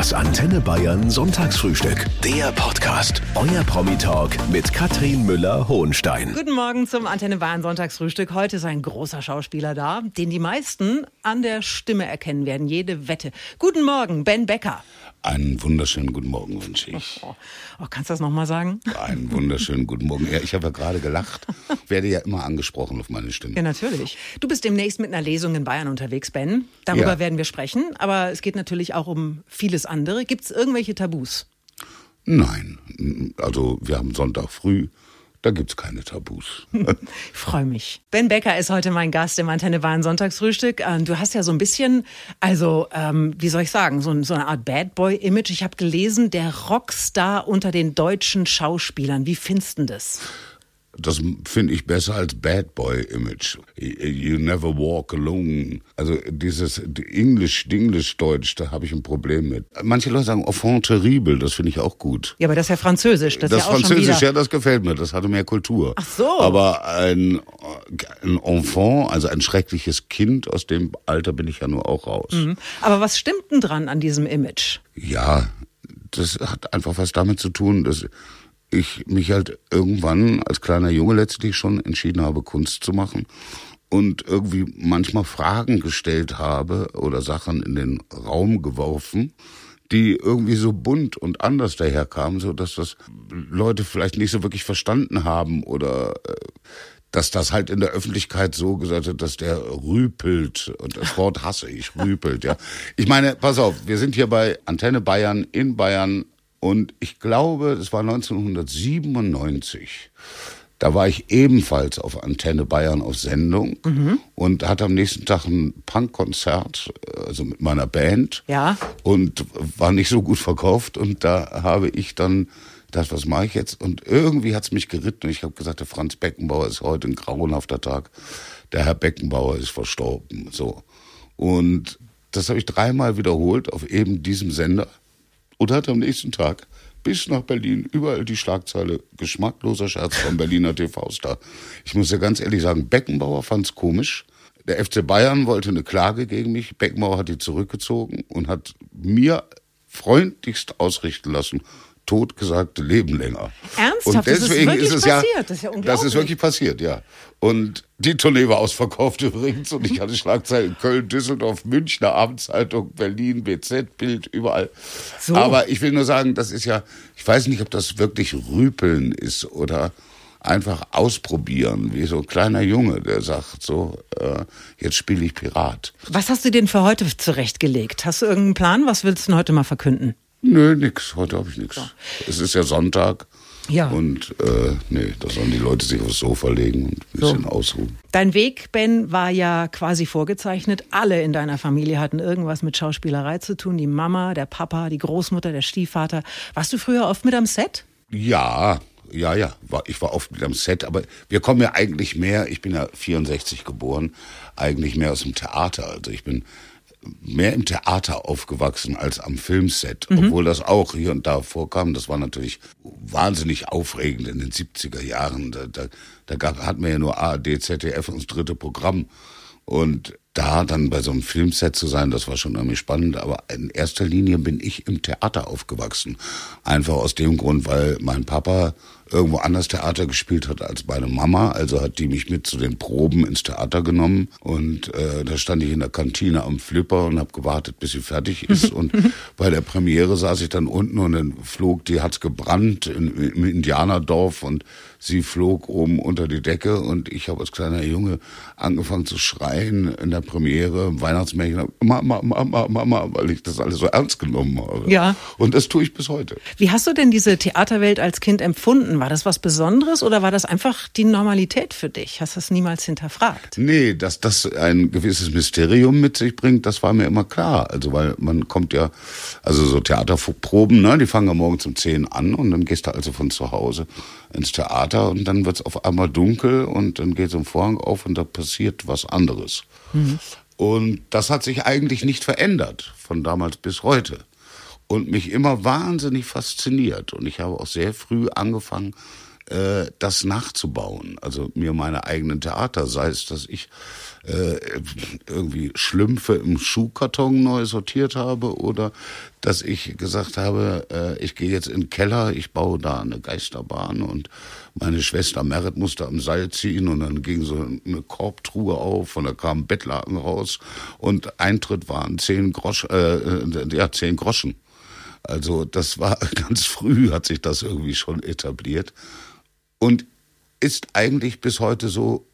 Das Antenne Bayern Sonntagsfrühstück. Der Podcast. Euer Promi-Talk mit Katrin Müller-Hohenstein. Guten Morgen zum Antenne Bayern Sonntagsfrühstück. Heute ist ein großer Schauspieler da, den die meisten an der Stimme erkennen werden. Jede Wette. Guten Morgen, Ben Becker. Einen wunderschönen guten Morgen wünsche ich. Oh, oh, kannst du das nochmal sagen? Einen wunderschönen guten Morgen. Ja, ich habe ja gerade gelacht. Werde ja immer angesprochen auf meine Stimme. Ja, natürlich. Du bist demnächst mit einer Lesung in Bayern unterwegs, Ben. Darüber Ja. werden wir sprechen. Aber es geht natürlich auch um vieles andere. Gibt es irgendwelche Tabus? Nein, also wir haben Sonntag früh. Da gibt's keine Tabus. Ich freue mich. Ben Becker ist heute mein Gast im Antenne Bayern Sonntagsfrühstück. Ähm, Du hast ja so ein bisschen, also ähm, wie soll ich sagen, so, so eine Art Bad Boy-Image. Ich habe gelesen, der Rockstar unter den deutschen Schauspielern. Wie findest du das? Das finde ich besser als Bad Boy Image. You never walk alone. Also dieses Englisch, Dinglish Deutsch, da habe ich ein Problem mit. Manche Leute sagen Enfant terrible, das finde ich auch gut. Ja, aber das ist ja Französisch. Das, Das ist ja Französisch, wieder. ja, das gefällt mir. Das hatte mehr Kultur. Ach so. Aber ein, ein Enfant, also ein schreckliches Kind, aus dem Alter bin ich ja nur auch raus. Aber was stimmt denn dran an diesem Image? Ja, das hat einfach was damit zu tun, dass ich mich halt irgendwann als kleiner Junge letztlich schon entschieden habe, Kunst zu machen und irgendwie manchmal Fragen gestellt habe oder Sachen in den Raum geworfen, die irgendwie so bunt und anders daherkamen, so dass das Leute vielleicht nicht so wirklich verstanden haben oder äh, dass das halt in der Öffentlichkeit so gesagt wird, dass der rüpelt und das Wort hasse ich, rüpelt, ja. Ich meine, pass auf, wir sind hier bei Antenne Bayern in Bayern und ich glaube, es war 1997. Da war ich ebenfalls auf Antenne Bayern auf Sendung und hatte am nächsten Tag ein Punkkonzert, also mit meiner Band. Ja. Und war nicht so gut verkauft und da habe ich dann das, was mache ich jetzt? Und irgendwie hat's mich geritten und ich habe gesagt, der Franz Beckenbauer ist heute ein grauenhafter Tag. Der Herr Beckenbauer ist verstorben. So. Und das habe ich dreimal wiederholt auf eben diesem Sender und hatte am nächsten Tag bis nach Berlin überall die Schlagzeile geschmackloser Scherz vom Berliner TV-Star. Ich muss ja ganz ehrlich sagen, Beckenbauer fand's komisch. Der FC Bayern wollte eine Klage gegen mich. Beckenbauer hat die zurückgezogen und hat mir freundlichst ausrichten lassen, totgesagte Leben länger. Ernsthaft? Und Das ist deswegen wirklich ist es ja, passiert? Das ist ja das unglaublich. ist wirklich passiert, ja. Und die Tournee war ausverkauft übrigens und ich hatte Schlagzeilen Köln, Düsseldorf, Münchner Abendzeitung, Berlin, BZ, Bild, überall. So. Aber ich will nur sagen, das ist ja, ich weiß nicht, ob das wirklich Rüpeln ist oder einfach ausprobieren, wie so ein kleiner Junge, der sagt so, äh, jetzt spiele ich Pirat. Was hast du denn für heute zurechtgelegt? Hast du irgendeinen Plan? Was willst du denn heute mal verkünden? Nö, nix, heute habe ich nix. Es ist ja Sonntag. Ja. Und äh, nee, da sollen die Leute sich aufs Sofa legen und ein bisschen ausruhen. Dein Weg, Ben, war ja quasi vorgezeichnet. Alle in deiner Familie hatten irgendwas mit Schauspielerei zu tun. Die Mama, der Papa, die Großmutter, der Stiefvater. Warst du früher oft mit am Set? Ja, ja, ja. Ich war oft mit am Set, aber wir kommen ja eigentlich mehr, ich bin ja 64 geboren, eigentlich mehr aus dem Theater. Also ich bin mehr im Theater aufgewachsen als am Filmset, obwohl das auch hier und da vorkam. Das war natürlich wahnsinnig aufregend in den 70er Jahren. Da, da, da gab, hatten wir ja nur ARD, ZDF und das dritte Programm. Und da dann bei so einem Filmset zu sein, das war schon irgendwie spannend. Aber in erster Linie bin ich im Theater aufgewachsen. Einfach aus dem Grund, weil mein Papa irgendwo anders Theater gespielt hat als meine Mama. Also hat die mich mit zu den Proben ins Theater genommen. Und äh, da stand ich in der Kantine am Flipper und habe gewartet, bis sie fertig ist. und bei der Premiere saß ich dann unten und dann flog, die hat's gebrannt in, im Indianerdorf und sie flog oben unter die Decke und ich habe als kleiner Junge angefangen zu schreien in der Premiere, im Weihnachtsmärchen, Mama, Mama, Mama, weil ich das alles so ernst genommen habe. Ja. Und das tue ich bis heute. Wie hast du denn diese Theaterwelt als Kind empfunden? War das was Besonderes oder war das einfach die Normalität für dich? Hast du das niemals hinterfragt? Nee, dass das ein gewisses Mysterium mit sich bringt, das war mir immer klar. Also, weil man kommt ja, also so Theaterproben, ne, die fangen ja morgens um 10 an und dann gehst du also von zu Hause ins Theater und dann wird's auf einmal dunkel und dann geht so ein Vorhang auf und da passiert was anderes. Und das hat sich eigentlich nicht verändert von damals bis heute. Und mich immer wahnsinnig fasziniert. Und ich habe auch sehr früh angefangen, äh, das nachzubauen. Also mir meine eigenen Theater, sei es, dass ich äh, irgendwie Schlümpfe im Schuhkarton neu sortiert habe oder dass ich gesagt habe, äh, ich gehe jetzt in den Keller, ich baue da eine Geisterbahn und meine Schwester Merit musste am Seil ziehen und dann ging so eine Korbtruhe auf und da kam ein Bettlaken raus und Eintritt waren zehn Grosch, äh, äh ja, zehn Groschen. Also das war ganz früh hat sich das irgendwie schon etabliert und ist eigentlich bis heute so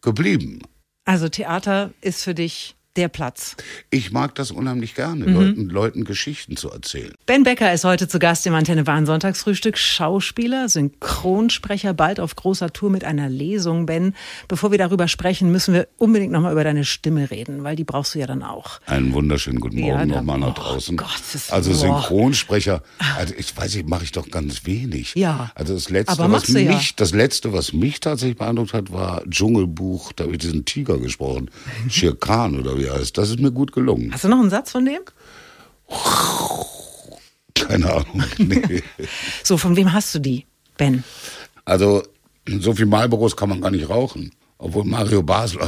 geblieben. Also Theater ist für dich der Platz. Ich mag das unheimlich gerne, mhm. Leuten, Leuten Geschichten zu erzählen. Ben Becker ist heute zu Gast im Antenne Wahn Sonntagsfrühstück. Schauspieler, Synchronsprecher, bald auf großer Tour mit einer Lesung. Ben, bevor wir darüber sprechen, müssen wir unbedingt nochmal über deine Stimme reden, weil die brauchst du ja dann auch. Einen wunderschönen guten Morgen ja, nochmal nach draußen. Gott, also Synchronsprecher, also ich weiß nicht, mache ich doch ganz wenig. Ja. Also das letzte, was mich, ja. das letzte, was mich tatsächlich beeindruckt hat, war Dschungelbuch. Da habe ich diesen Tiger gesprochen, Shere Khan oder wie heißt. Das ist mir gut gelungen. Hast du noch einen Satz von dem? Keine Ahnung. Nee. so, von wem hast du die, Ben? Also, so viel Marlboros kann man gar nicht rauchen. Obwohl Mario Basel,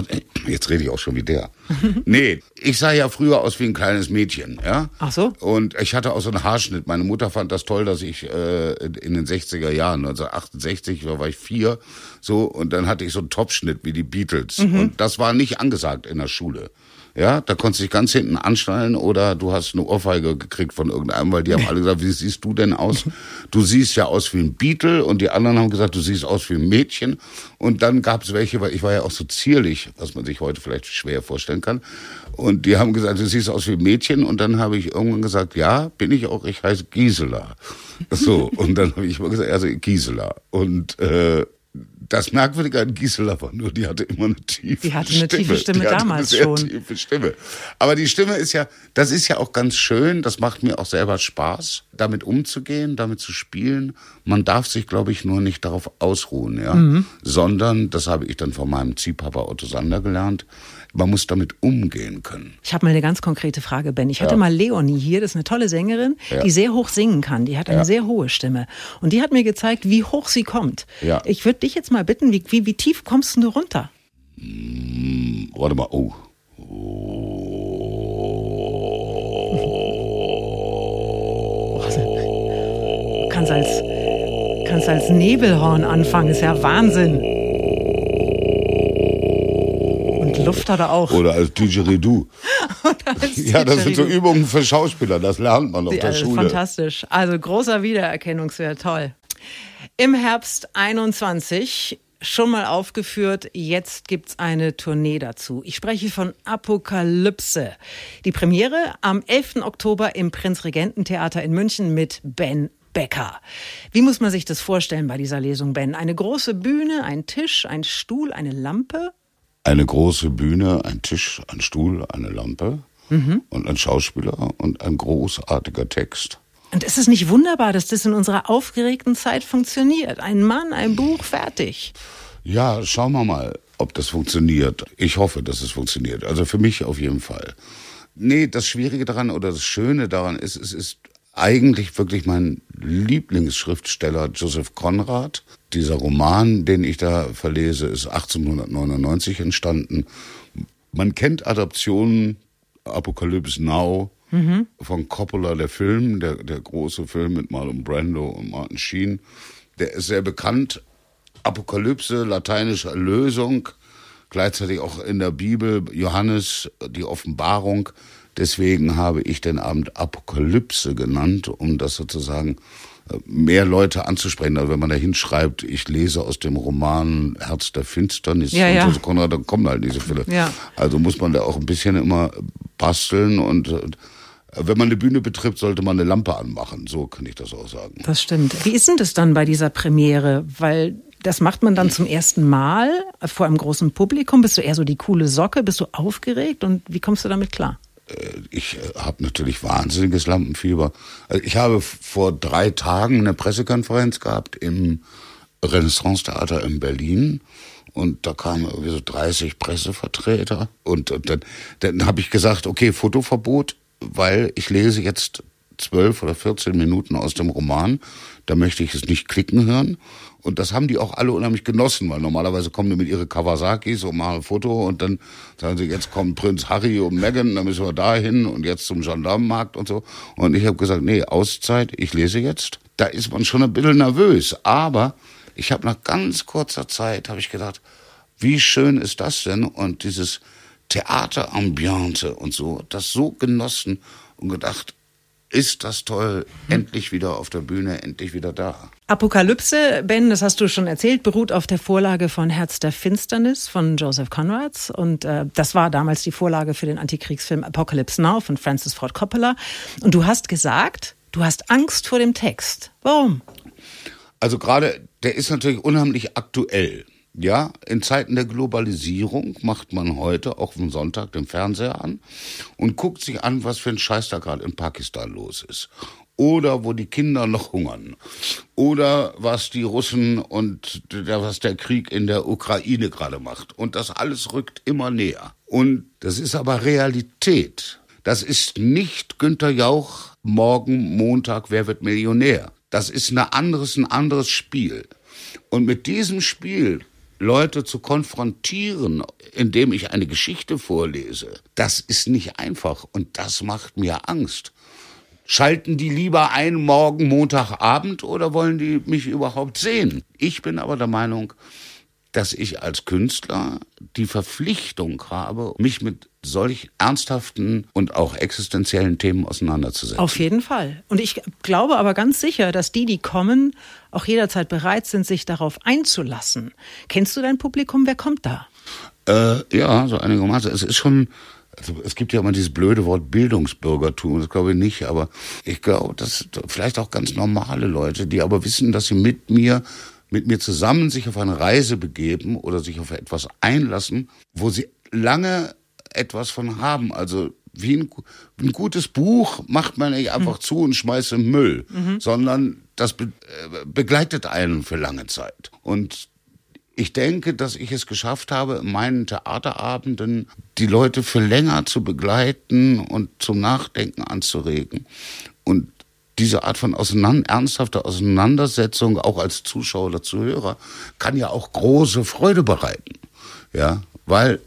jetzt rede ich auch schon wie der. nee, ich sah ja früher aus wie ein kleines Mädchen, ja. Ach so. Und ich hatte auch so einen Haarschnitt. Meine Mutter fand das toll, dass ich äh, in den 60er Jahren, 1968, da war ich vier, so, und dann hatte ich so einen Topschnitt wie die Beatles. Mhm. Und das war nicht angesagt in der Schule. Ja, da konntest du dich ganz hinten anschnallen oder du hast eine Ohrfeige gekriegt von irgendeinem, weil die haben alle gesagt, wie siehst du denn aus? Du siehst ja aus wie ein Beetle und die anderen haben gesagt, du siehst aus wie ein Mädchen. Und dann gab es welche, weil ich war ja auch so zierlich, was man sich heute vielleicht schwer vorstellen kann. Und die haben gesagt, du siehst aus wie ein Mädchen. Und dann habe ich irgendwann gesagt, ja, bin ich auch, ich heiße Gisela. So, und dann habe ich immer gesagt, also Gisela. Und äh, das Merkwürdige an Gisela war nur, die hatte immer eine tiefe Stimme. Die hatte eine Stimme. tiefe Stimme die damals eine sehr schon. tiefe Stimme. Aber die Stimme ist ja, das ist ja auch ganz schön. Das macht mir auch selber Spaß, damit umzugehen, damit zu spielen. Man darf sich, glaube ich, nur nicht darauf ausruhen, ja. Mhm. Sondern, das habe ich dann von meinem Ziehpapa Otto Sander gelernt, man muss damit umgehen können. Ich habe mal eine ganz konkrete Frage, Ben. Ich hatte ja. mal Leonie hier, das ist eine tolle Sängerin, ja. die sehr hoch singen kann. Die hat eine ja. sehr hohe Stimme. Und die hat mir gezeigt, wie hoch sie kommt. Ich würde dich jetzt mal bitten, wie, wie, wie tief kommst du runter? Hm, warte mal, oh. oh. Kannst als, kannst als Nebelhorn anfangen, ist ja Wahnsinn. Luft hat er auch. Oder als Didgeridoo. ja, das sind so Übungen für Schauspieler, das lernt man auf der also Schule. Fantastisch. Also großer Wiedererkennungswert, toll. Im Herbst 21 schon mal aufgeführt. Jetzt gibt's eine Tournee dazu. Ich spreche von Apokalypse. Die Premiere am 11. Oktober im Prinzregententheater in München mit Ben Becker. Wie muss man sich das vorstellen bei dieser Lesung, Ben? Eine große Bühne, ein Tisch, ein Stuhl, eine Lampe? eine große Bühne, ein Tisch, ein Stuhl, eine Lampe mhm. und ein Schauspieler und ein großartiger Text. Und ist es nicht wunderbar, dass das in unserer aufgeregten Zeit funktioniert? Ein Mann, ein Buch, fertig. Ja, schauen wir mal, ob das funktioniert. Ich hoffe, dass es funktioniert. Also für mich auf jeden Fall. Nee, das Schwierige daran oder das Schöne daran ist, es ist eigentlich wirklich mein Lieblingsschriftsteller Joseph Conrad. Dieser Roman, den ich da verlese, ist 1899 entstanden. Man kennt Adaptionen, Apocalypse Now, mhm. von Coppola, der Film, der, der große Film mit Marlon Brando und Martin Sheen. Der ist sehr bekannt. Apokalypse, lateinische Erlösung, gleichzeitig auch in der Bibel, Johannes, die Offenbarung. Deswegen habe ich den Abend Apokalypse genannt, um das sozusagen äh, mehr Leute anzusprechen. Also wenn man da hinschreibt, ich lese aus dem Roman Herz der Finsternis ja, ja. so, Konrad, dann kommen halt nicht so viele. Ja. Also muss man da auch ein bisschen immer basteln und wenn man eine Bühne betritt, sollte man eine Lampe anmachen. So kann ich das auch sagen. Das stimmt. Wie ist denn das dann bei dieser Premiere? Weil das macht man dann zum ersten Mal vor einem großen Publikum. Bist du eher so die coole Socke? Bist du aufgeregt? Und wie kommst du damit klar? Äh, ich äh, habe natürlich wahnsinniges Lampenfieber. Also ich habe vor drei Tagen eine Pressekonferenz gehabt im Renaissance-Theater in Berlin. Und da kamen irgendwie so 30 Pressevertreter. Und, und dann, dann habe ich gesagt, okay, Fotoverbot, weil ich lese jetzt zwölf oder 14 Minuten aus dem Roman. Da möchte ich es nicht klicken hören. Und das haben die auch alle unheimlich genossen, weil normalerweise kommen die mit ihre Kawasakis und machen ein Foto und dann sagen sie, jetzt kommt Prinz Harry und Meghan, dann müssen wir da hin und jetzt zum Gendarmenmarkt und so. Und ich habe gesagt, nee, Auszeit, ich lese jetzt. Da ist man schon ein bisschen nervös. Aber ich habe nach ganz kurzer Zeit, habe ich gedacht, wie schön ist das denn? Und dieses Theaterambiente und so, das so genossen und gedacht, ist das toll, endlich wieder auf der Bühne, endlich wieder da. Apokalypse, Ben, das hast du schon erzählt, beruht auf der Vorlage von Herz der Finsternis von Joseph Conrads. Und äh, das war damals die Vorlage für den Antikriegsfilm Apocalypse Now von Francis Ford Coppola. Und du hast gesagt, du hast Angst vor dem Text. Warum? Also gerade, der ist natürlich unheimlich aktuell. Ja, in Zeiten der Globalisierung macht man heute auch am Sonntag den Fernseher an und guckt sich an, was für ein Scheiß da gerade in Pakistan los ist. Oder wo die Kinder noch hungern. Oder was die Russen und was der Krieg in der Ukraine gerade macht. Und das alles rückt immer näher. Und das ist aber Realität. Das ist nicht Günter Jauch morgen Montag, wer wird Millionär. Das ist ein anderes, ein anderes Spiel. Und mit diesem Spiel Leute zu konfrontieren, indem ich eine Geschichte vorlese, das ist nicht einfach und das macht mir Angst. Schalten die lieber ein morgen Montagabend oder wollen die mich überhaupt sehen? Ich bin aber der Meinung, dass ich als Künstler die Verpflichtung habe, mich mit solch ernsthaften und auch existenziellen Themen auseinanderzusetzen. Auf jeden Fall. Und ich glaube aber ganz sicher, dass die, die kommen, auch jederzeit bereit sind, sich darauf einzulassen. Kennst du dein Publikum? Wer kommt da? Äh, ja, so einigermaßen. Es ist schon, also es gibt ja immer dieses blöde Wort Bildungsbürgertum, das glaube ich nicht, aber ich glaube, dass vielleicht auch ganz normale Leute, die aber wissen, dass sie mit mir mit mir zusammen sich auf eine Reise begeben oder sich auf etwas einlassen, wo sie lange etwas von haben. Also wie ein, ein gutes Buch macht man nicht einfach mhm. zu und schmeißt im Müll, mhm. sondern das be, äh, begleitet einen für lange Zeit. Und ich denke, dass ich es geschafft habe, in meinen Theaterabenden die Leute für länger zu begleiten und zum Nachdenken anzuregen. Und diese Art von auseinander, ernsthafter Auseinandersetzung, auch als Zuschauer oder Zuhörer, kann ja auch große Freude bereiten. Ja, weil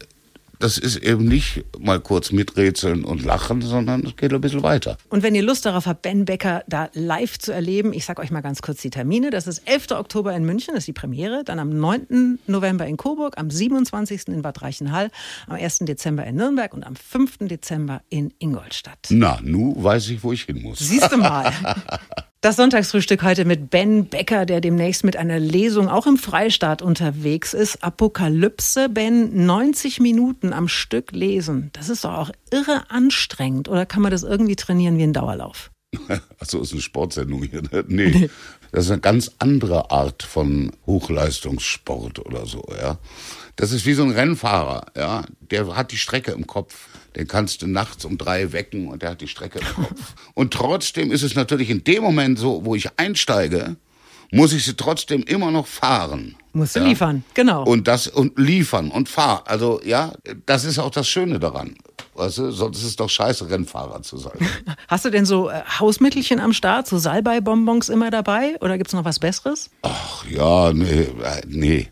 das ist eben nicht mal kurz miträtseln und lachen, sondern es geht ein bisschen weiter. Und wenn ihr Lust darauf habt, Ben Becker da live zu erleben, ich sage euch mal ganz kurz die Termine. Das ist 11. Oktober in München, das ist die Premiere. Dann am 9. November in Coburg, am 27. in Bad Reichenhall, am 1. Dezember in Nürnberg und am 5. Dezember in Ingolstadt. Na, nu weiß ich, wo ich hin muss. Siehst du mal. Das Sonntagsfrühstück heute mit Ben Becker, der demnächst mit einer Lesung auch im Freistaat unterwegs ist. Apokalypse, Ben, 90 Minuten am Stück lesen. Das ist doch auch irre anstrengend. Oder kann man das irgendwie trainieren wie ein Dauerlauf? Achso, ist eine Sportsendung hier. Ne? Nee, das ist eine ganz andere Art von Hochleistungssport oder so, ja. Das ist wie so ein Rennfahrer, ja. Der hat die Strecke im Kopf den kannst du nachts um drei wecken und der hat die Strecke im Kopf. Und trotzdem ist es natürlich in dem Moment so, wo ich einsteige, muss ich sie trotzdem immer noch fahren. Musst du ja? liefern, genau. Und das und liefern und fahren. Also ja, das ist auch das Schöne daran. Weißt du, sonst ist es doch scheiße, Rennfahrer zu sein. Hast du denn so äh, Hausmittelchen am Start, so Salbei-Bonbons immer dabei? Oder gibt's noch was Besseres? Ach ja, nee, äh, nee.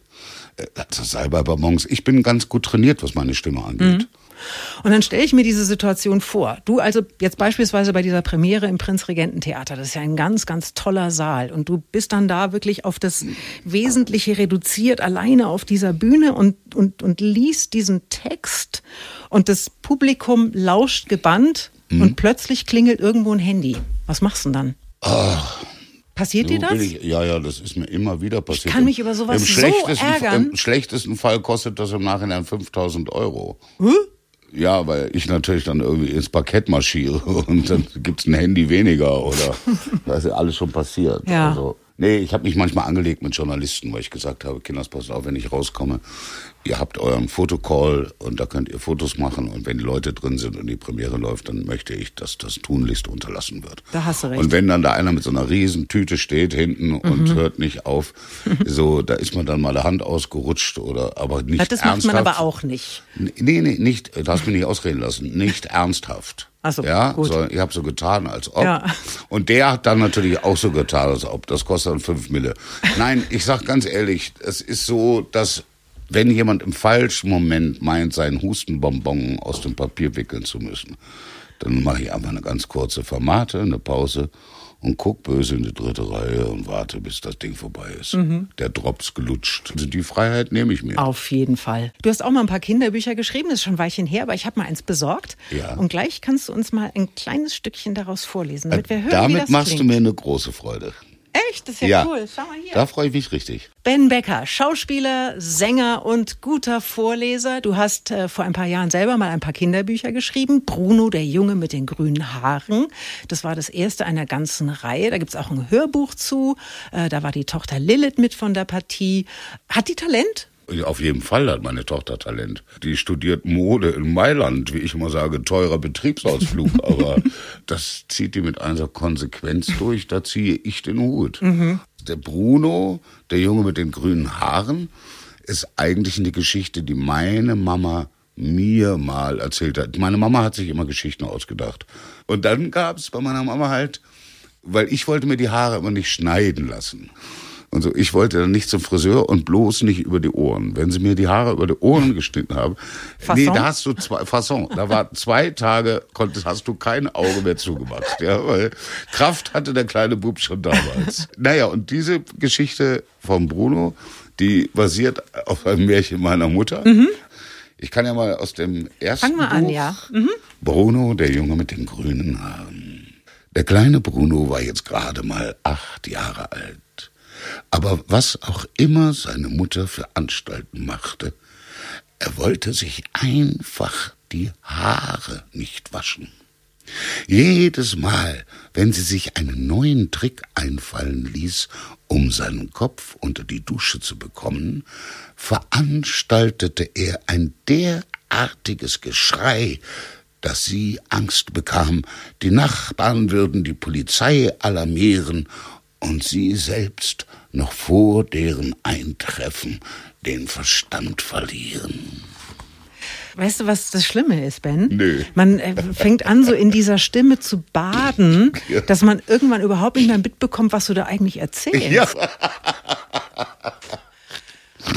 Also Salbei-Bonbons. Ich bin ganz gut trainiert, was meine Stimme angeht. Mhm. Und dann stelle ich mir diese Situation vor. Du also jetzt beispielsweise bei dieser Premiere im Prinzregententheater, das ist ja ein ganz, ganz toller Saal. Und du bist dann da wirklich auf das Wesentliche reduziert, alleine auf dieser Bühne und, und, und liest diesen Text. Und das Publikum lauscht gebannt mhm. und plötzlich klingelt irgendwo ein Handy. Was machst du denn dann? Ach. Passiert dir das? Ich, ja, ja, das ist mir immer wieder passiert. Ich kann mich über sowas Im so ärgern. Im schlechtesten Fall kostet das im Nachhinein 5000 Euro. Huh? Ja, weil ich natürlich dann irgendwie ins Parkett marschiere und dann gibt's ein Handy weniger oder da ist ja alles schon passiert. Ja. Also, nee, ich habe mich manchmal angelegt mit Journalisten, weil ich gesagt habe, Kinders, pass auf, wenn ich rauskomme, ihr habt euren Fotocall und da könnt ihr Fotos machen und wenn die Leute drin sind und die Premiere läuft, dann möchte ich, dass das tunlichst unterlassen wird. Da hast du recht. Und wenn dann da einer mit so einer riesen Tüte steht hinten mhm. und hört nicht auf, so, da ist man dann mal der Hand ausgerutscht oder aber nicht das ernsthaft. Das macht man aber auch nicht. Nee, nee, nicht, du hast mich nicht ausreden lassen, nicht ernsthaft. Ach so, ja, gut. So, ich habe so getan, als ob. Ja. Und der hat dann natürlich auch so getan, als ob. Das kostet dann fünf Mille. Nein, ich sag ganz ehrlich, es ist so, dass wenn jemand im falschen Moment meint, seinen Hustenbonbon aus dem Papier wickeln zu müssen, dann mache ich einfach eine ganz kurze Formate, eine Pause und guck böse in die dritte Reihe und warte, bis das Ding vorbei ist. Mhm. Der Drops gelutscht. Also die Freiheit nehme ich mir. Auf jeden Fall. Du hast auch mal ein paar Kinderbücher geschrieben, das ist schon ein Weilchen her, aber ich habe mal eins besorgt. Ja. Und gleich kannst du uns mal ein kleines Stückchen daraus vorlesen, damit wir hören, wie Damit das machst klingt. du mir eine große Freude. Echt? Das ist ja, Ja. cool. Schau mal hier. Da freue ich mich richtig. Ben Becker, Schauspieler, Sänger und guter Vorleser. Du hast äh, vor ein paar Jahren selber mal ein paar Kinderbücher geschrieben. Bruno, der Junge mit den grünen Haaren. Das war das erste einer ganzen Reihe. Da gibt's auch ein Hörbuch zu. Äh, da war die Tochter Lilith mit von der Partie. Hat die Talent? Auf jeden Fall hat meine Tochter Talent. Die studiert Mode in Mailand, wie ich immer sage, teurer Betriebsausflug. aber das zieht die mit einer Konsequenz durch, da ziehe ich den Hut. Der Bruno, der Junge mit den grünen Haaren, ist eigentlich eine Geschichte, die meine Mama mir mal erzählt hat. Meine Mama hat sich immer Geschichten ausgedacht. Und dann gab es bei meiner Mama halt, weil ich wollte mir die Haare immer nicht schneiden lassen. Und so, ich wollte dann nicht zum Friseur und bloß nicht über die Ohren. Wenn sie mir die Haare über die Ohren geschnitten haben, nee, Fasson? da hast du zwei, Fasson, da war zwei Tage, konntest, hast du kein Auge mehr zugemacht, ja, weil Kraft hatte der kleine Bub schon damals. naja, und diese Geschichte von Bruno, die basiert auf einem Märchen meiner Mutter. Ich kann ja mal aus dem ersten Fang mal an, Buch, ja. Bruno, der Junge mit den grünen Haaren. Der kleine Bruno war jetzt gerade mal acht Jahre alt. Aber was auch immer seine Mutter für Anstalten machte, er wollte sich einfach die Haare nicht waschen. Jedes Mal, wenn sie sich einen neuen Trick einfallen ließ, um seinen Kopf unter die Dusche zu bekommen, veranstaltete er ein derartiges Geschrei, dass sie Angst bekam, die Nachbarn würden die Polizei alarmieren und sie selbst noch vor deren Eintreffen den Verstand verlieren. Weißt du, was das Schlimme ist, Ben? Nö. Man äh, fängt an, so in dieser Stimme zu baden, Ja. dass man irgendwann überhaupt nicht mehr mitbekommt, was du da eigentlich erzählst. Ja,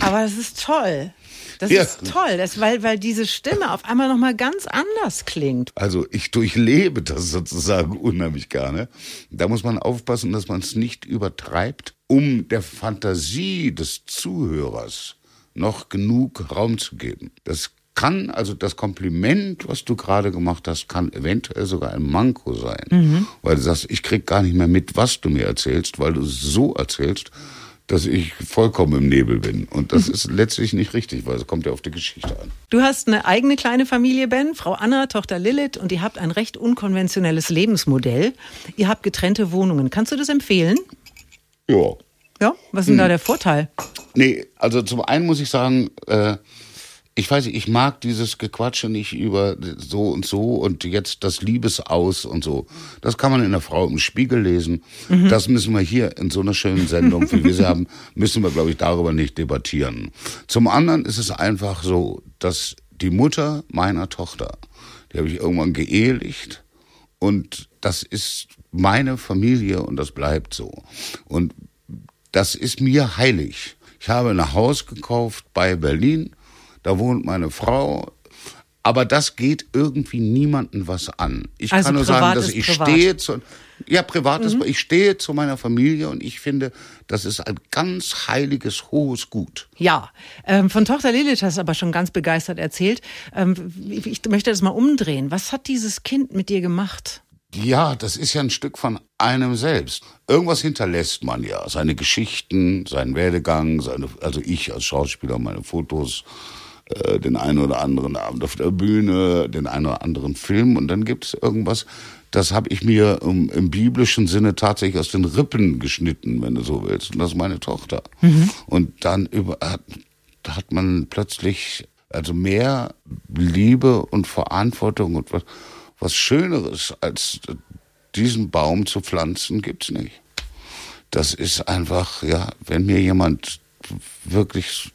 Aber das ist toll. Das Ja. ist toll, das, weil, weil diese Stimme auf einmal nochmal ganz anders klingt. also ich durchlebe das sozusagen unheimlich gerne. Da muss man aufpassen, dass man es nicht übertreibt, um der Fantasie des Zuhörers noch genug Raum zu geben. Das kann, also das Kompliment, was du gerade gemacht hast, kann eventuell sogar ein Manko sein. Weil du sagst, ich krieg gar nicht mehr mit, was du mir erzählst, weil du es so erzählst, dass ich vollkommen im Nebel bin. Und das ist letztlich nicht richtig, weil es kommt ja auf die Geschichte an. Du hast eine eigene kleine Familie, Ben, Frau Anna, Tochter Lilith, und ihr habt ein recht unkonventionelles Lebensmodell. Ihr habt getrennte Wohnungen. Kannst du das empfehlen? Ja. Ja, was ist denn da der Vorteil? Nee, also zum einen muss ich sagen, äh, ich weiß nicht, ich mag dieses Gequatsche nicht über so und so und jetzt das Liebesaus und so. Das kann man in der Frau im Spiegel lesen. Das müssen wir hier in so einer schönen Sendung, wie wir sie haben, müssen wir, glaube ich, darüber nicht debattieren. Zum anderen ist es einfach so, dass die Mutter meiner Tochter, die habe ich irgendwann geehelicht und das ist meine Familie und das bleibt so. Und das ist mir heilig. Ich habe ein Haus gekauft bei Berlin, da wohnt meine Frau, aber das geht irgendwie niemanden was an. Ich Also kann nur sagen, dass ich privat. Mhm. stehe zu ja, privat ist, ich stehe zu meiner Familie und ich finde, das ist ein ganz heiliges, hohes Gut. Ja, ähm, von Tochter Lilith hast du aber schon ganz begeistert erzählt. Ähm, ich möchte das mal umdrehen. Was hat dieses Kind mit dir gemacht? Ja, das ist ja ein Stück von einem selbst. Irgendwas hinterlässt man ja. Seine Geschichten, seinen Werdegang, seine, also ich als Schauspieler, meine Fotos, äh, den einen oder anderen Abend auf der Bühne, den einen oder anderen Film. Und dann gibt es irgendwas, das habe ich mir im, im biblischen Sinne tatsächlich aus den Rippen geschnitten, wenn du so willst. Und das ist meine Tochter. Und dann über, hat- hat man plötzlich also mehr Liebe und Verantwortung und was, was Schöneres als diesen Baum zu pflanzen gibt's nicht. Das ist einfach, ja, wenn mir jemand wirklich,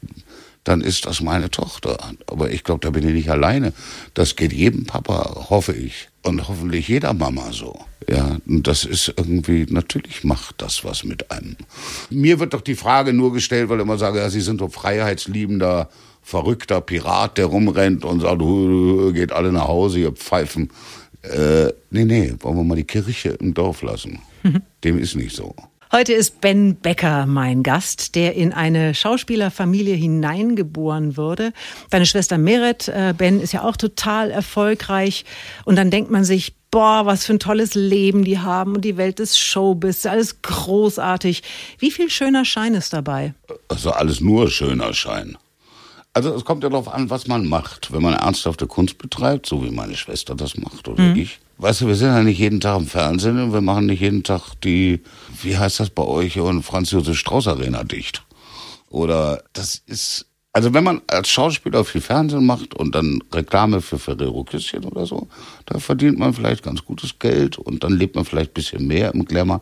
dann ist das meine Tochter. Aber ich glaube, da bin ich nicht alleine. Das geht jedem Papa, hoffe ich. Und hoffentlich jeder Mama so. Ja, und das ist irgendwie, natürlich macht das was mit einem. Mir wird doch die Frage nur gestellt, weil ich immer sage, ja, Sie sind doch freiheitsliebender, verrückter Pirat, der rumrennt und sagt, geht alle nach Hause, ihr Pfeifen. Äh, nee, nee, wollen wir mal die Kirche im Dorf lassen. Dem ist nicht so. Heute ist Ben Becker mein Gast, der in eine Schauspielerfamilie hineingeboren wurde. Deine Schwester Meret, äh, Ben, ist ja auch total erfolgreich. Und dann denkt man sich, boah, was für ein tolles Leben die haben und die Welt des Showbiz, alles großartig. Wie viel schöner Schein ist dabei? Also alles nur schöner Schein. Also es kommt ja darauf an, was man macht. Wenn man ernsthafte Kunst betreibt, so wie meine Schwester das macht oder mhm. ich. Weißt du, wir sind ja nicht jeden Tag im Fernsehen und wir machen nicht jeden Tag die, wie heißt das bei euch, in Franz Josef Strauß Arena dicht. Oder das ist also wenn man als Schauspieler viel Fernsehen macht und dann Reklame für Ferrero Küsschen oder so, da verdient man vielleicht ganz gutes Geld und dann lebt man vielleicht ein bisschen mehr im Glamour.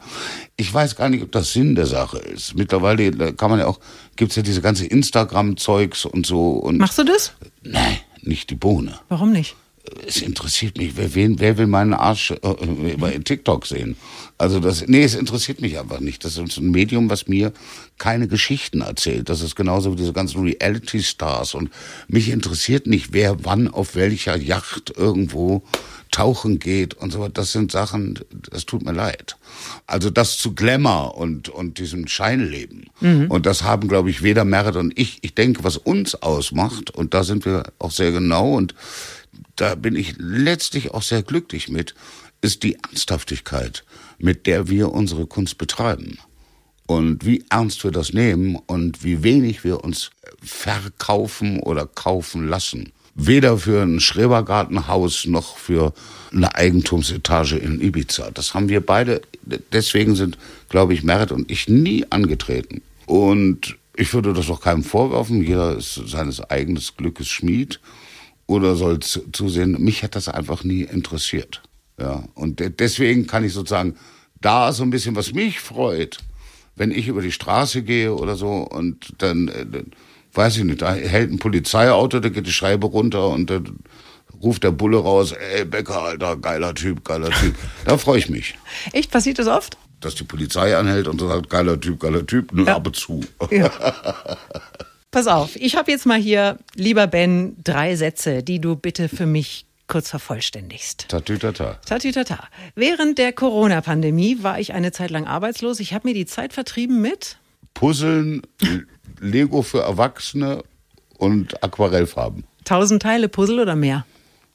Ich weiß gar nicht, ob das Sinn der Sache ist. Mittlerweile kann man ja auch, gibt's ja diese ganze Instagram-Zeugs und so. Und Machst du das? Nein, nicht die Bohne. Warum nicht? Es interessiert mich, wer, wen, wer will meinen Arsch äh, bei TikTok sehen? Also das, nee, es interessiert mich einfach nicht. Das ist ein Medium, was mir keine Geschichten erzählt. Das ist genauso wie diese ganzen Reality-Stars. Und mich interessiert nicht, wer wann auf welcher Yacht irgendwo tauchen geht und so. Das sind Sachen, das tut mir leid. Also das zu Glamour und, und diesem Scheinleben. Mhm. Und das haben, glaube ich, weder Merit und ich. Ich denke, was uns ausmacht, und da sind wir auch sehr genau und da bin ich letztlich auch sehr glücklich mit, ist die Ernsthaftigkeit, mit der wir unsere Kunst betreiben. Und wie ernst wir das nehmen und wie wenig wir uns verkaufen oder kaufen lassen. Weder für ein Schrebergartenhaus noch für eine Eigentumsetage in Ibiza. Das haben wir beide, deswegen sind, glaube ich, Merit und ich nie angetreten. Und ich würde das auch keinem vorwerfen. Jeder ist seines eigenen Glückes Schmied oder soll zusehen. Mich hat das einfach nie interessiert. Ja, und deswegen kann ich sozusagen da so ein bisschen, was mich freut, wenn ich über die Straße gehe oder so und dann, äh, weiß ich nicht, da hält ein Polizeiauto, da geht die Scheibe runter und dann ruft der Bulle raus, ey Becker, Alter, geiler Typ, geiler Typ. Da freue ich mich. Echt? Passiert das oft? Dass die Polizei anhält und sagt, geiler Typ, geiler Typ, nur ja. ab und zu. Ja. Pass auf, ich habe jetzt mal hier, lieber Ben, drei Sätze, die du bitte für mich kurz vervollständigst. Tatütata. Tatütata. Während der Corona-Pandemie war ich eine Zeit lang arbeitslos. Ich habe mir die Zeit vertrieben mit Puzzeln, Lego für Erwachsene und Aquarellfarben. Tausend Teile Puzzle oder mehr?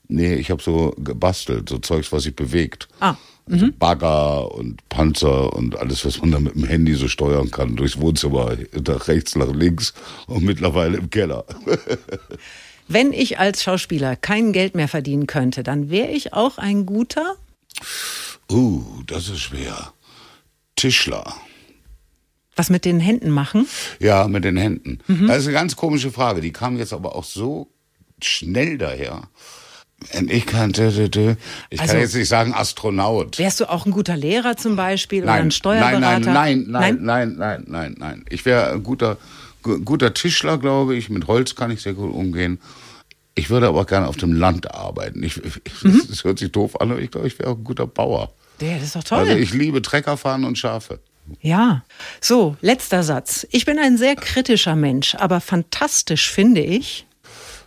Nee, ich habe so gebastelt, so Zeugs, was sich bewegt. Ah. Also mhm. Bagger und Panzer und alles, was man da mit dem Handy so steuern kann, durchs Wohnzimmer, nach rechts, nach links und mittlerweile im Keller. Wenn ich als Schauspieler kein Geld mehr verdienen könnte, dann wäre ich auch ein guter? Uh, das ist schwer. Tischler. Was mit den Händen machen? Ja, mit den Händen. Mhm. Das ist eine ganz komische Frage. Die kam jetzt aber auch so schnell daher. Ich kann, ich also, kann jetzt nicht sagen Astronaut. Wärst du auch ein guter Lehrer zum Beispiel oder ein Steuerberater? Nein, nein, nein, nein, nein, nein, nein, nein. Ich wäre ein guter, guter Tischler, glaube ich. Mit Holz kann ich sehr gut umgehen. Ich würde aber gerne auf dem Land arbeiten. Ich, ich, mhm. Das hört sich doof an, aber ich glaube, ich wäre auch ein guter Bauer. Ja, das ist doch toll. Also ich liebe Treckerfahren und Schafe. Ja, so, letzter Satz. Ich bin ein sehr kritischer Mensch, aber fantastisch finde ich.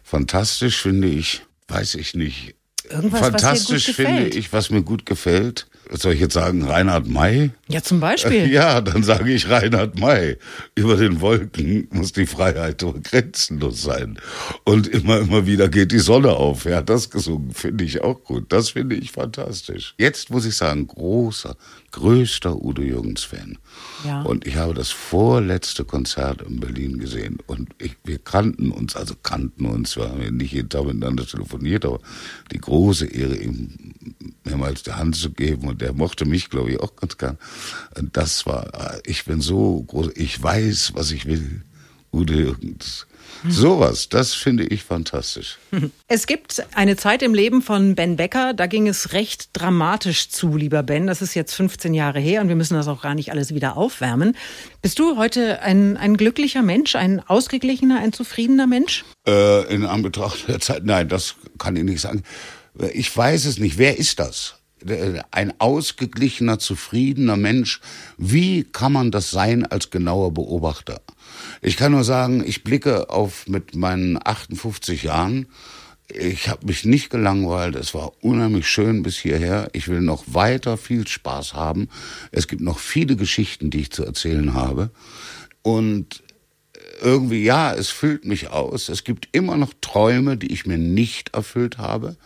Fantastisch finde ich weiß ich nicht. Irgendwas, Fantastisch finde ich, was mir gut gefällt. Soll ich jetzt sagen, Reinhard May? Ja, zum Beispiel. Ja, dann sage ich Reinhard May. Über den Wolken muss die Freiheit grenzenlos sein. Und immer, immer wieder geht die Sonne auf. Er hat das gesungen, finde ich auch gut. Das finde ich fantastisch. Jetzt muss ich sagen, großer, größter Udo Jürgens-Fan. Ja. Und ich habe das vorletzte Konzert in Berlin gesehen. Und ich, wir kannten uns, also kannten uns, wir haben nicht jeden Tag miteinander telefoniert, aber die große Ehre, ihm mehrmals die Hand zu geben. Und der mochte mich, glaube ich, auch ganz gern. Das war, ich bin so groß, ich weiß, was ich will. Udo Jürgens. Sowas, das finde ich fantastisch. Es gibt eine Zeit im Leben von Ben Becker, da ging es recht dramatisch zu, lieber Ben. Das ist jetzt 15 Jahre her und wir müssen das auch gar nicht alles wieder aufwärmen. Bist du heute ein, ein glücklicher Mensch, ein ausgeglichener, ein zufriedener Mensch? Äh, in Anbetracht der Zeit, nein, das kann ich nicht sagen. Ich weiß es nicht. Wer ist das? Ein ausgeglichener, zufriedener Mensch. Wie kann man das sein als genauer Beobachter? Ich kann nur sagen, ich blicke auf mit meinen 58 Jahren. Ich habe mich nicht gelangweilt. Es war unheimlich schön bis hierher. Ich will noch weiter viel Spaß haben. Es gibt noch viele Geschichten, die ich zu erzählen habe. Und irgendwie, ja, es füllt mich aus. Es gibt immer noch Träume, die ich mir nicht erfüllt habe.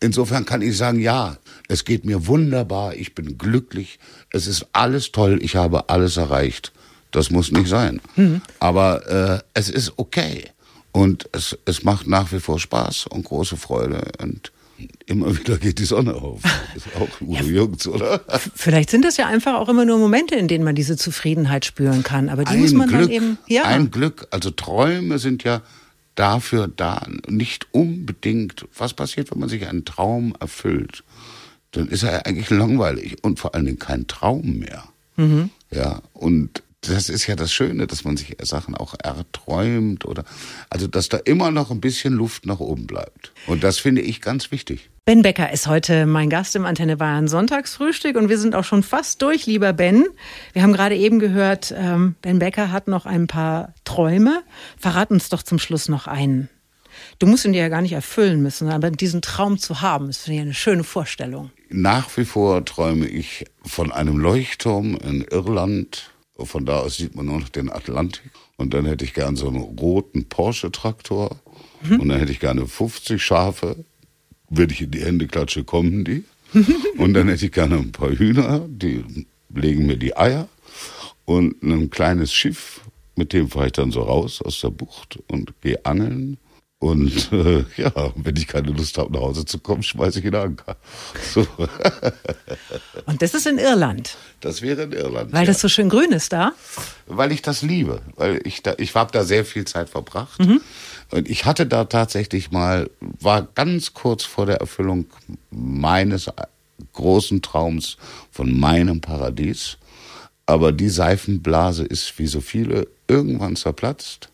Insofern kann ich sagen, ja, es geht mir wunderbar, ich bin glücklich, es ist alles toll, ich habe alles erreicht. Das muss nicht sein. Mhm. Aber äh, es ist okay. Und es, es macht nach wie vor Spaß und große Freude. Und immer wieder geht die Sonne auf. Ist auch Udo ja, Jürgens, oder? Vielleicht sind das ja einfach auch immer nur Momente, in denen man diese Zufriedenheit spüren kann. Aber die ein muss man Glück, dann eben. Ja. Ein Glück. Also Träume sind ja dafür da. Nicht unbedingt. Was passiert, wenn man sich einen Traum erfüllt? Dann ist er eigentlich langweilig und vor allen Dingen kein Traum mehr. Mhm. Ja, und das ist ja das Schöne, dass man sich Sachen auch erträumt oder also dass da immer noch ein bisschen Luft nach oben bleibt. Und das finde ich ganz wichtig. Ben Becker ist heute mein Gast im Antenne Bayern Sonntagsfrühstück und wir sind auch schon fast durch, lieber Ben. Wir haben gerade eben gehört, ähm, Ben Becker hat noch ein paar Träume. Verrat uns doch zum Schluss noch einen. Du musst ihn dir ja gar nicht erfüllen müssen, aber diesen Traum zu haben, ist für dich eine schöne Vorstellung. Nach wie vor träume ich von einem Leuchtturm in Irland, von da aus sieht man nur noch den Atlantik. Und dann hätte ich gern so einen roten Porsche-Traktor. Mhm. Und dann hätte ich gerne 50 Schafe. Würde ich in die Hände klatsche, kommen die. und dann hätte ich gerne ein paar Hühner, die legen mir die Eier. Und ein kleines Schiff, mit dem fahre ich dann so raus aus der Bucht und gehe angeln. Und äh, ja, wenn ich keine Lust habe, nach Hause zu kommen, schmeiße ich ihn Anker. So. Und das ist in Irland. Das wäre in Irland. Weil ja. das so schön grün ist da? Weil ich das liebe. Weil ich da, ich habe da sehr viel Zeit verbracht. Mhm. Und ich hatte da tatsächlich mal, war ganz kurz vor der Erfüllung meines großen Traums von meinem Paradies. Aber die Seifenblase ist wie so viele irgendwann zerplatzt.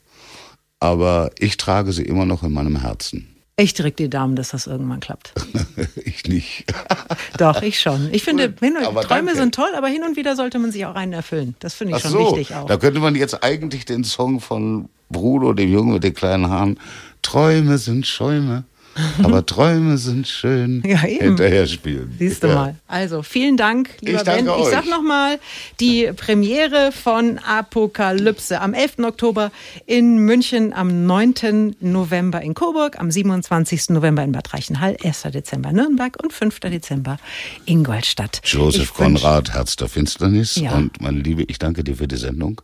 Aber ich trage sie immer noch in meinem Herzen. Ich drücke die Daumen, dass das irgendwann klappt. ich nicht. Doch, ich schon. Ich finde, hin und, Träume danke. sind toll, aber hin und wieder sollte man sich auch einen erfüllen. Das finde ich Ach schon so, wichtig auch. Da könnte man jetzt eigentlich den Song von Bruno, dem Jungen mit den kleinen Haaren, Träume sind Schäume. Aber Träume sind schön. Ja, eben. Hinterher spielen. Siehst du ja. mal. Also vielen Dank, lieber ich Ben. Ich sag nochmal, die Premiere von Apokalypse am 11. Oktober in München, am 9. November in Coburg, am 27. November in Bad Reichenhall, 1. Dezember Nürnberg und 5. Dezember Ingolstadt. Joseph Konrad, Herz der Finsternis. Ja. Und meine Liebe, ich danke dir für die Sendung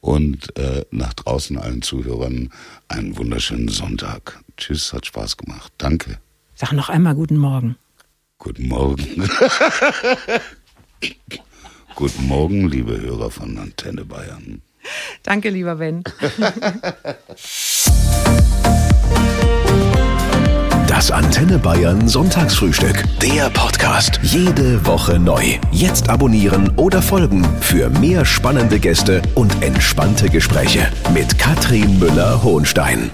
und äh, nach draußen allen Zuhörern einen wunderschönen Sonntag. Tschüss, hat Spaß gemacht. Danke. Sag noch einmal guten Morgen. Guten Morgen. guten Morgen, liebe Hörer von Antenne Bayern. Danke, lieber Ben. Das Antenne Bayern Sonntagsfrühstück. Der Podcast. Jede Woche neu. Jetzt abonnieren oder folgen für mehr spannende Gäste und entspannte Gespräche mit Katrin Müller-Hohenstein.